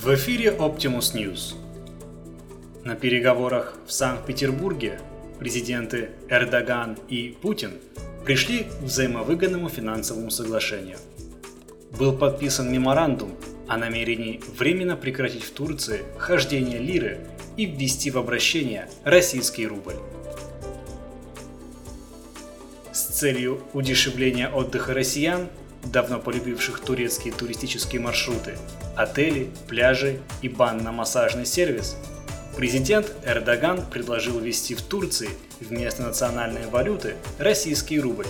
В эфире Optimus News. На переговорах в Санкт-Петербурге президенты Эрдоган и Путин пришли к взаимовыгодному финансовому соглашению. Был подписан меморандум о намерении временно прекратить в Турции хождение лиры и ввести в обращение российский рубль. С целью удешевления отдыха россиян давно полюбивших турецкие туристические маршруты, отели, пляжи и банно-массажный сервис, президент Эрдоган предложил ввести в Турции вместо национальной валюты российский рубль.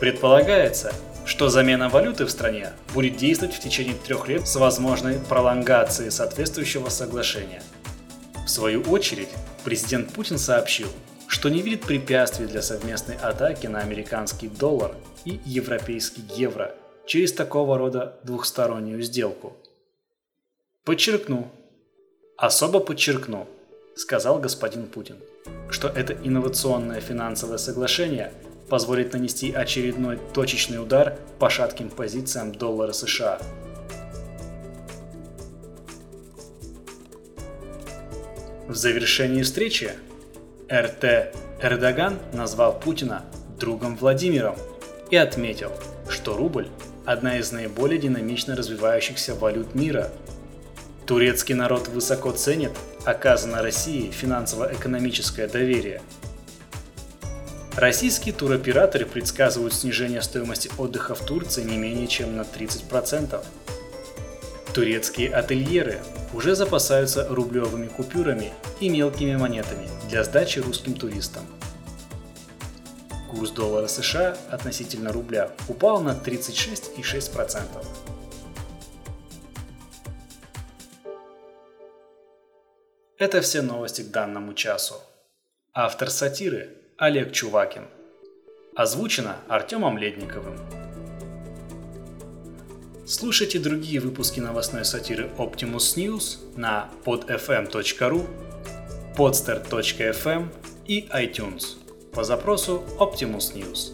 Предполагается, что замена валюты в стране будет действовать в течение трех лет с возможной пролонгацией соответствующего соглашения. В свою очередь, президент Путин сообщил, что не видит препятствий для совместной атаки на американский доллар и европейский евро через такого рода двухстороннюю сделку. Подчеркну, особо подчеркну, сказал господин Путин, что это инновационное финансовое соглашение позволит нанести очередной точечный удар по шатким позициям доллара США. В завершении встречи РТ Эрдоган назвал Путина другом Владимиром и отметил, что рубль – одна из наиболее динамично развивающихся валют мира. Турецкий народ высоко ценит оказанное России финансово-экономическое доверие. Российские туроператоры предсказывают снижение стоимости отдыха в Турции не менее чем на 30%. Турецкие ательеры уже запасаются рублевыми купюрами и мелкими монетами для сдачи русским туристам. Курс доллара США относительно рубля упал на 36,6%. Это все новости к данному часу. Автор сатиры Олег Чувакин. Озвучено Артемом Ледниковым. Слушайте другие выпуски новостной сатиры Optimus News на podfm.ru, podster.fm и iTunes по запросу Optimus News.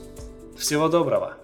Всего доброго!